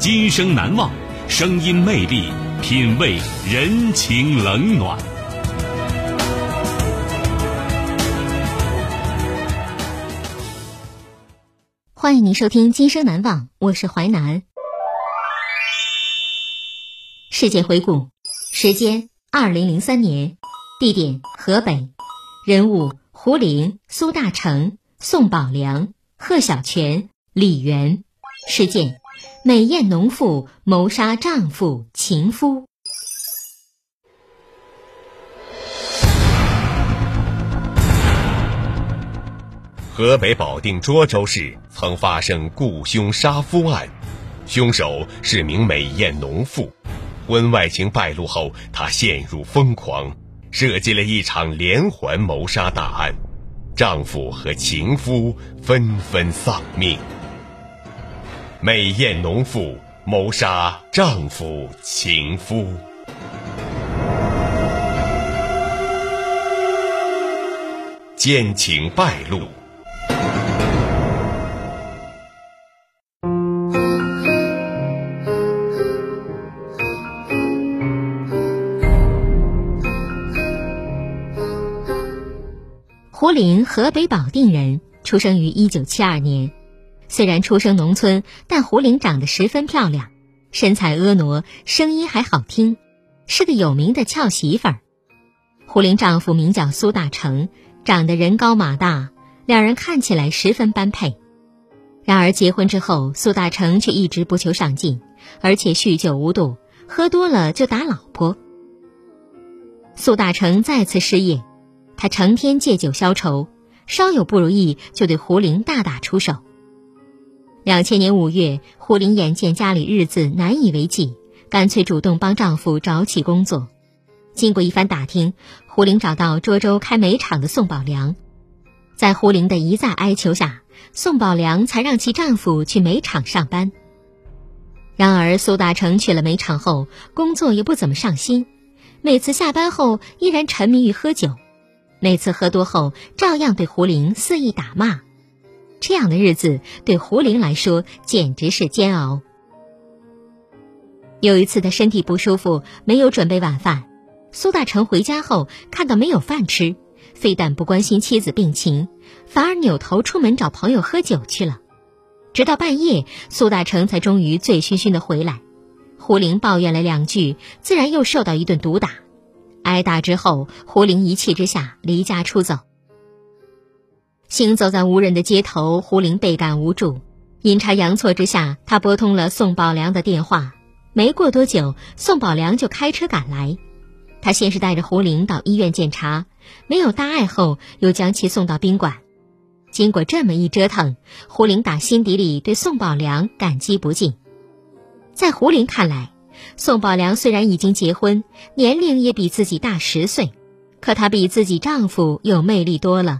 今生难忘，声音魅力，品味人情冷暖。欢迎您收听《今生难忘》，我是淮南。事件回顾：时间二零零三年，地点河北，人物胡林、苏大成、宋宝良、贺小泉、李元。事件：美艳农妇谋杀丈夫情夫。河北保定涿州市曾发生雇凶杀夫案，凶手是名美艳农妇。婚外情败露后，她陷入疯狂，设计了一场连环谋杀大案，丈夫和情夫纷纷丧命。美艳农妇谋杀丈夫情夫，奸情败露。胡林，河北保定人，出生于一九七二年。虽然出生农村，但胡玲长得十分漂亮，身材婀娜，声音还好听，是个有名的俏媳妇儿。胡玲丈夫名叫苏大成，长得人高马大，两人看起来十分般配。然而结婚之后，苏大成却一直不求上进，而且酗酒无度，喝多了就打老婆。苏大成再次失业。他成天借酒消愁，稍有不如意就对胡林大打出手。两千年五月，胡林眼见家里日子难以为继，干脆主动帮丈夫找起工作。经过一番打听，胡林找到涿州开煤厂的宋宝良，在胡林的一再哀求下，宋宝良才让其丈夫去煤厂上班。然而苏大成去了煤厂后，工作也不怎么上心，每次下班后依然沉迷于喝酒。每次喝多后，照样对胡林肆意打骂，这样的日子对胡林来说简直是煎熬。有一次，他身体不舒服，没有准备晚饭。苏大成回家后看到没有饭吃，非但不关心妻子病情，反而扭头出门找朋友喝酒去了。直到半夜，苏大成才终于醉醺醺的回来。胡玲抱怨了两句，自然又受到一顿毒打。挨打之后，胡玲一气之下离家出走。行走在无人的街头，胡林倍感无助。阴差阳错之下，他拨通了宋宝良的电话。没过多久，宋宝良就开车赶来。他先是带着胡林到医院检查，没有大碍后，又将其送到宾馆。经过这么一折腾，胡林打心底里对宋宝良感激不尽。在胡林看来，宋宝良虽然已经结婚，年龄也比自己大十岁，可她比自己丈夫有魅力多了。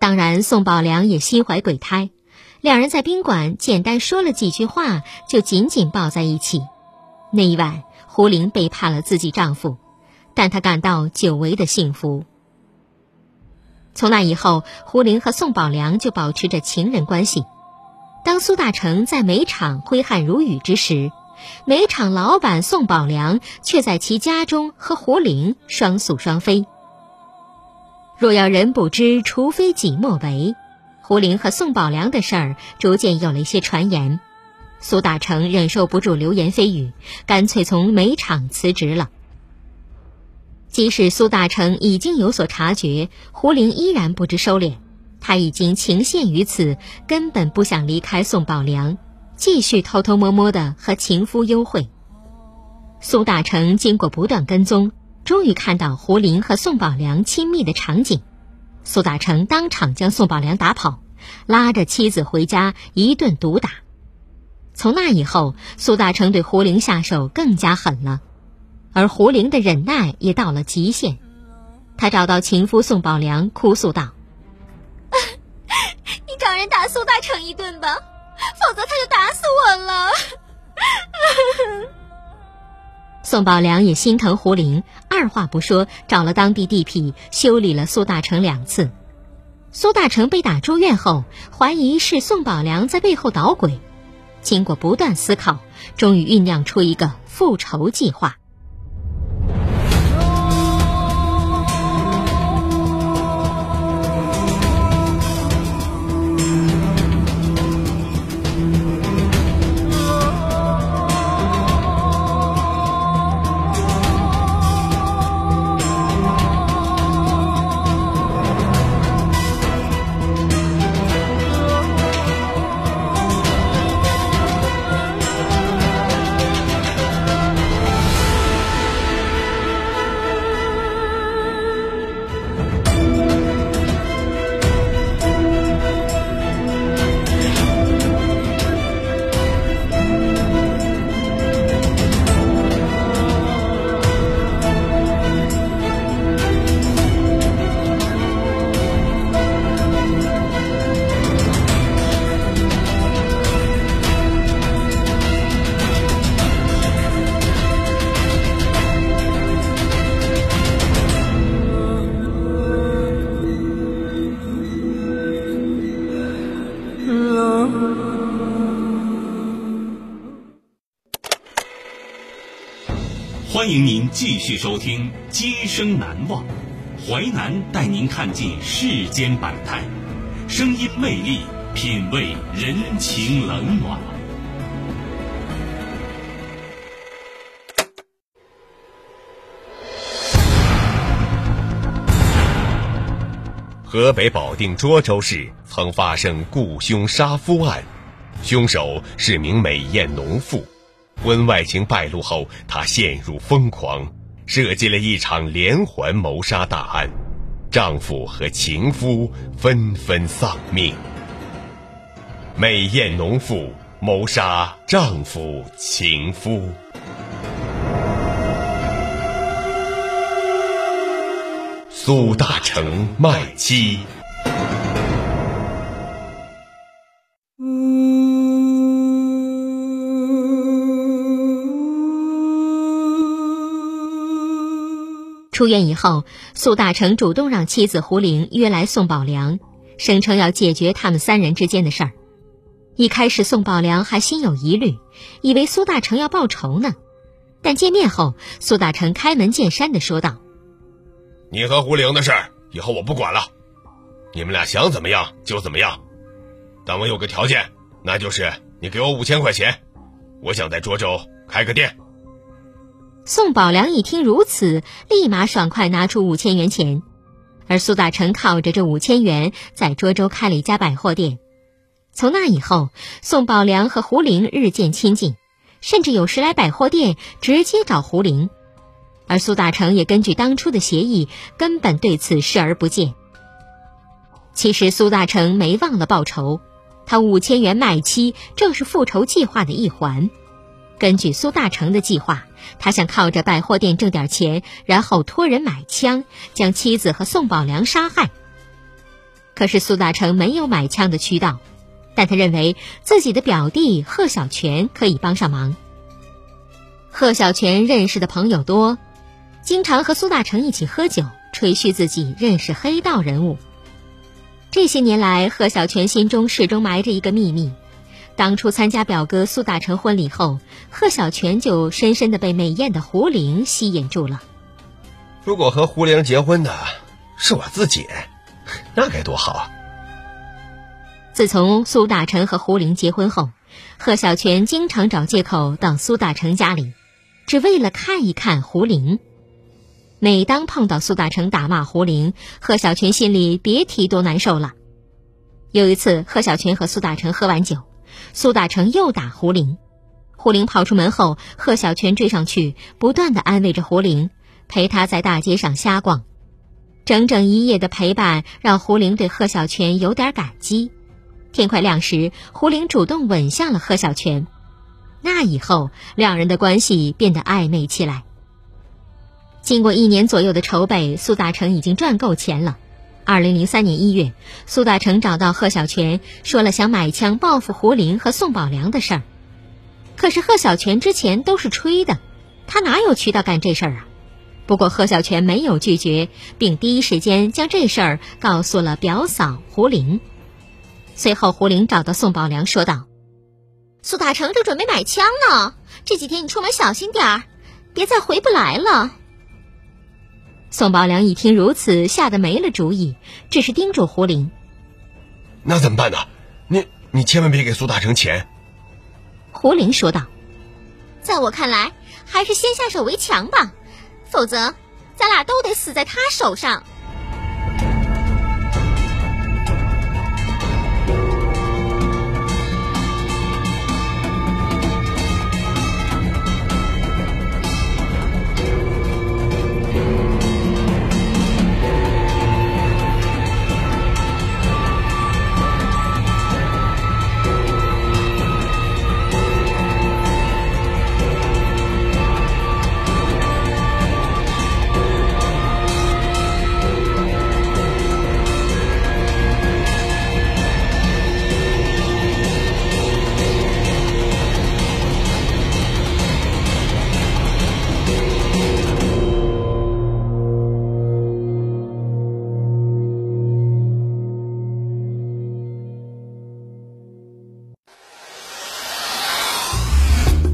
当然，宋宝良也心怀鬼胎，两人在宾馆简单说了几句话，就紧紧抱在一起。那一晚，胡玲背叛了自己丈夫，但她感到久违的幸福。从那以后，胡玲和宋宝良就保持着情人关系。当苏大成在煤场挥汗如雨之时，煤厂老板宋宝良却在其家中和胡玲双宿双飞。若要人不知，除非己莫为。胡玲和宋宝良的事儿逐渐有了一些传言。苏大成忍受不住流言蜚语，干脆从煤厂辞职了。即使苏大成已经有所察觉，胡玲依然不知收敛。他已经情陷于此，根本不想离开宋宝良，继续偷偷摸摸的和情夫幽会。苏大成经过不断跟踪，终于看到胡林和宋宝良亲密的场景。苏大成当场将宋宝良打跑，拉着妻子回家一顿毒打。从那以后，苏大成对胡玲下手更加狠了，而胡玲的忍耐也到了极限。他找到情夫宋宝良，哭诉道：“ 你找人打苏大成一顿吧，否则他就打死我了。”宋宝良也心疼胡玲，二话不说找了当地地痞修理了苏大成两次。苏大成被打住院后，怀疑是宋宝良在背后捣鬼。经过不断思考，终于酝酿出一个复仇计划。欢迎您继续收听《今生难忘》，淮南带您看尽世间百态，声音魅力，品味人情冷暖。河北保定涿州市曾发生雇凶杀夫案，凶手是名美艳农妇。婚外情败露后，她陷入疯狂，设计了一场连环谋杀大案，丈夫和情夫纷纷丧命。美艳农妇谋杀丈夫、情夫。苏大成卖妻。出院以后，苏大成主动让妻子胡玲约来宋宝良，声称要解决他们三人之间的事儿。一开始，宋宝良还心有疑虑，以为苏大成要报仇呢。但见面后，苏大成开门见山的说道。你和胡玲的事儿，以后我不管了。你们俩想怎么样就怎么样，但我有个条件，那就是你给我五千块钱，我想在涿州开个店。宋宝良一听如此，立马爽快拿出五千元钱，而苏大成靠着这五千元，在涿州开了一家百货店。从那以后，宋宝良和胡玲日渐亲近，甚至有时来百货店直接找胡玲。而苏大成也根据当初的协议，根本对此视而不见。其实苏大成没忘了报仇，他五千元卖妻正是复仇计划的一环。根据苏大成的计划，他想靠着百货店挣点钱，然后托人买枪，将妻子和宋宝良杀害。可是苏大成没有买枪的渠道，但他认为自己的表弟贺小泉可以帮上忙。贺小泉认识的朋友多。经常和苏大成一起喝酒，吹嘘自己认识黑道人物。这些年来，贺小泉心中始终埋着一个秘密：当初参加表哥苏大成婚礼后，贺小泉就深深的被美艳的胡玲吸引住了。如果和胡玲结婚的是我自己，那该多好啊！自从苏大成和胡玲结婚后，贺小泉经常找借口到苏大成家里，只为了看一看胡玲。每当碰到苏大成打骂胡玲，贺小泉心里别提多难受了。有一次，贺小泉和苏大成喝完酒，苏大成又打胡林。胡林跑出门后，贺小泉追上去，不断的安慰着胡林，陪他在大街上瞎逛。整整一夜的陪伴，让胡林对贺小泉有点感激。天快亮时，胡林主动吻向了贺小泉。那以后，两人的关系变得暧昧起来。经过一年左右的筹备，苏大成已经赚够钱了。二零零三年一月，苏大成找到贺小泉，说了想买枪报复胡林和宋宝良的事儿。可是贺小泉之前都是吹的，他哪有渠道干这事儿啊？不过贺小泉没有拒绝，并第一时间将这事儿告诉了表嫂胡林。随后，胡林找到宋宝良说道：“苏大成正准备买枪呢，这几天你出门小心点儿，别再回不来了。”宋宝良一听如此，吓得没了主意，只是叮嘱胡林：“那怎么办呢？你你千万别给苏大成钱。”胡林说道：“在我看来，还是先下手为强吧，否则咱俩都得死在他手上。”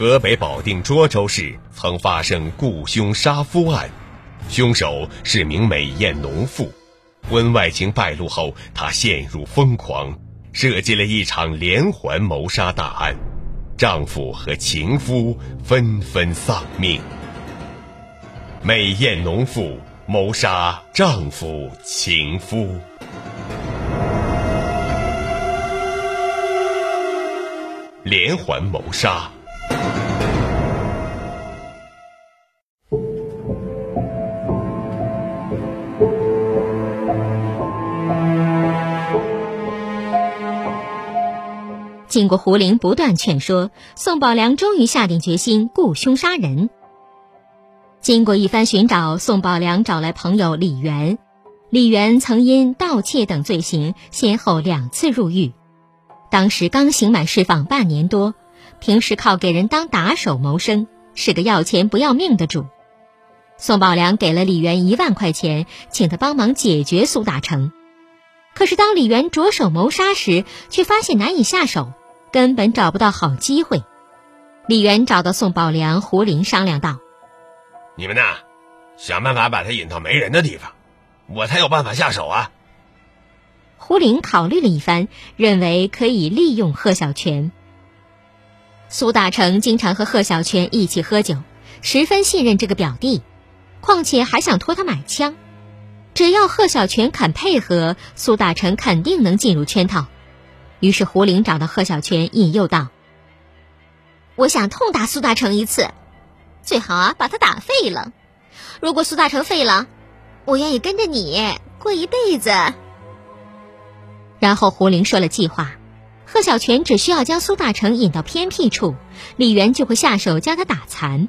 河北保定涿州市曾发生雇凶杀夫案，凶手是名美艳农妇。婚外情败露后，她陷入疯狂，设计了一场连环谋杀大案，丈夫和情夫纷纷丧命。美艳农妇谋杀丈夫、情夫，连环谋杀。经过胡林不断劝说，宋宝良终于下定决心雇凶杀人。经过一番寻找，宋宝良找来朋友李元。李元曾因盗窃等罪行先后两次入狱，当时刚刑满释放半年多，平时靠给人当打手谋生，是个要钱不要命的主。宋宝良给了李元一万块钱，请他帮忙解决苏大成。可是当李元着手谋杀时，却发现难以下手。根本找不到好机会，李元找到宋宝良、胡林商量道：“你们呐，想办法把他引到没人的地方，我才有办法下手啊。”胡林考虑了一番，认为可以利用贺小泉。苏大成经常和贺小泉一起喝酒，十分信任这个表弟，况且还想托他买枪，只要贺小泉肯配合，苏大成肯定能进入圈套。于是胡林找到贺小泉，引诱道：“我想痛打苏大成一次，最好啊把他打废了。如果苏大成废了，我愿意跟着你过一辈子。”然后胡林说了计划：贺小泉只需要将苏大成引到偏僻处，李元就会下手将他打残。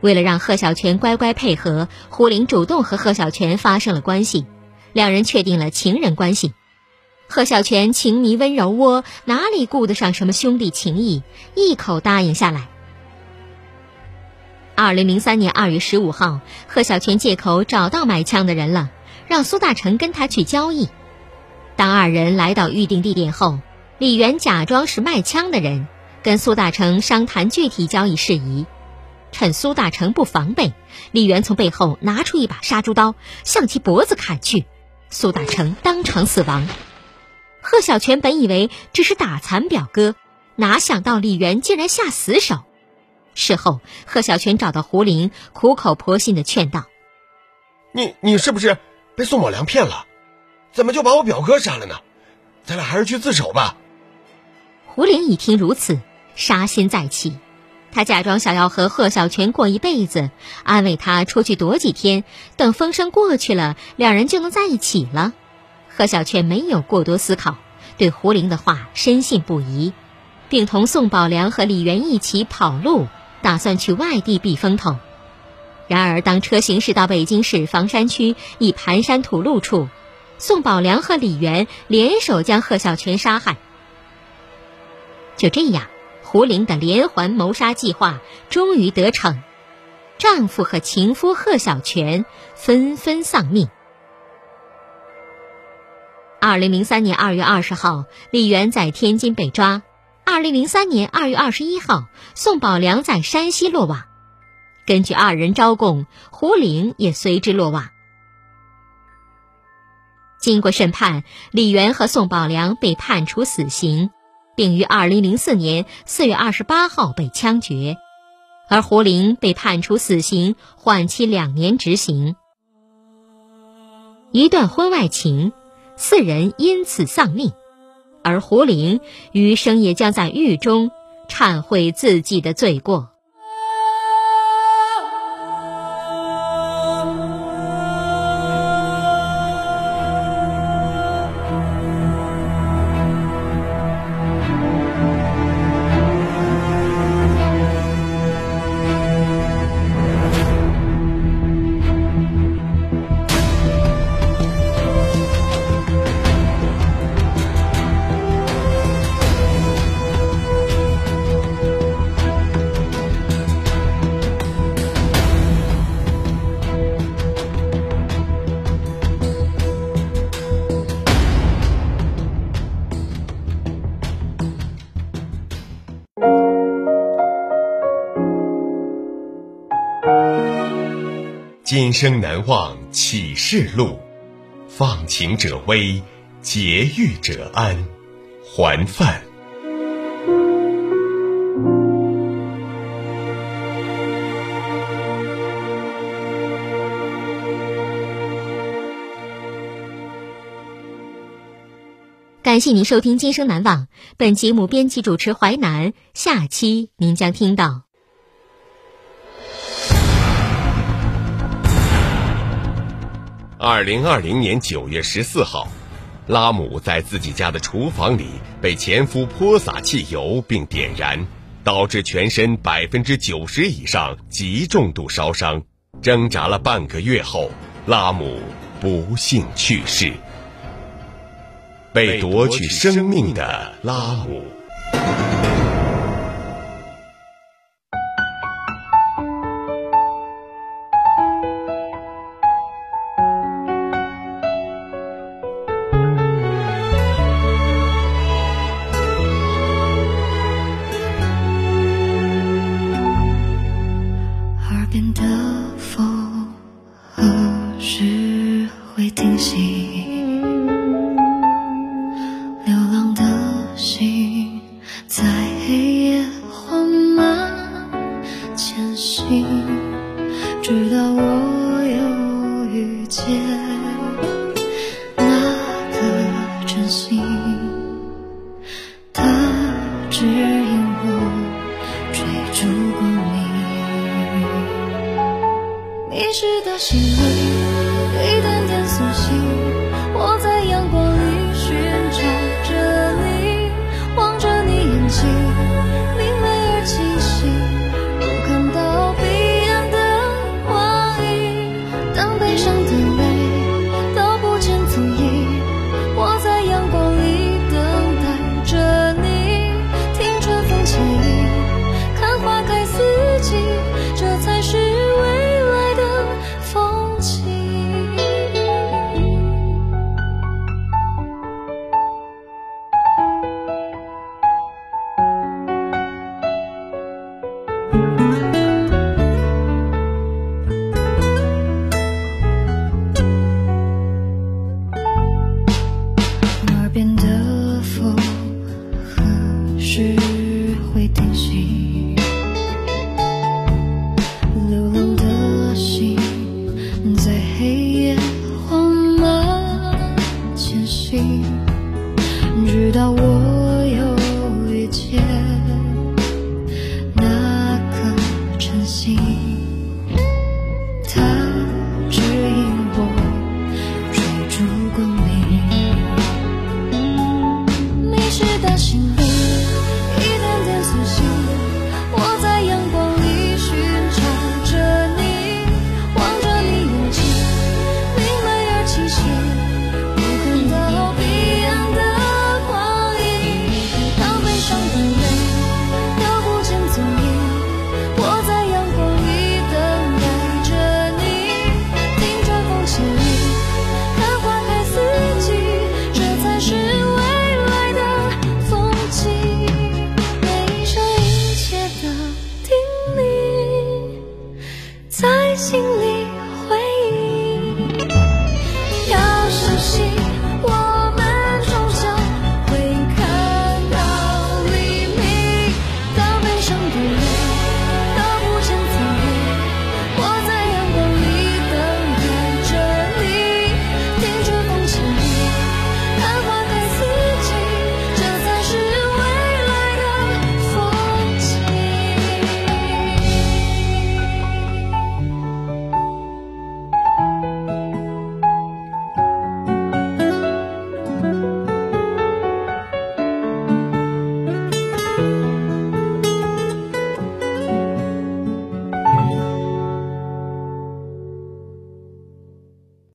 为了让贺小泉乖乖配合，胡林主动和贺小泉发生了关系，两人确定了情人关系。贺小泉情迷温柔窝，哪里顾得上什么兄弟情谊？一口答应下来。二零零三年二月十五号，贺小泉借口找到买枪的人了，让苏大成跟他去交易。当二人来到预定地点后，李元假装是卖枪的人，跟苏大成商谈具体交易事宜。趁苏大成不防备，李元从背后拿出一把杀猪刀，向其脖子砍去，苏大成当场死亡。贺小泉本以为只是打残表哥，哪想到李元竟然下死手。事后，贺小泉找到胡林，苦口婆心的劝道：“你你是不是被宋宝良骗了？怎么就把我表哥杀了呢？咱俩还是去自首吧。”胡林一听如此，杀心再起。他假装想要和贺小泉过一辈子，安慰他出去躲几天，等风声过去了，两人就能在一起了。贺小泉没有过多思考，对胡林的话深信不疑，并同宋宝良和李元一起跑路，打算去外地避风头。然而，当车行驶到北京市房山区一盘山土路处，宋宝良和李元联手将贺小泉杀害。就这样。胡林的连环谋杀计划终于得逞，丈夫和情夫贺小泉纷纷丧命。二零零三年二月二十号，李元在天津被抓；二零零三年二月二十一号，宋宝良在山西落网。根据二人招供，胡林也随之落网。经过审判，李元和宋宝良被判处死刑。并于二零零四年四月二十八号被枪决，而胡林被判处死刑，缓期两年执行。一段婚外情，四人因此丧命，而胡林余生也将在狱中忏悔自己的罪过。今生难忘启示录，放情者危，劫狱者安。还饭。感谢您收听《今生难忘》，本节目编辑主持淮南，下期您将听到。二零二零年九月十四号，拉姆在自己家的厨房里被前夫泼洒汽油并点燃，导致全身百分之九十以上极重度烧伤。挣扎了半个月后，拉姆不幸去世。被夺取生命的拉姆。遗失的心灵一点点苏醒。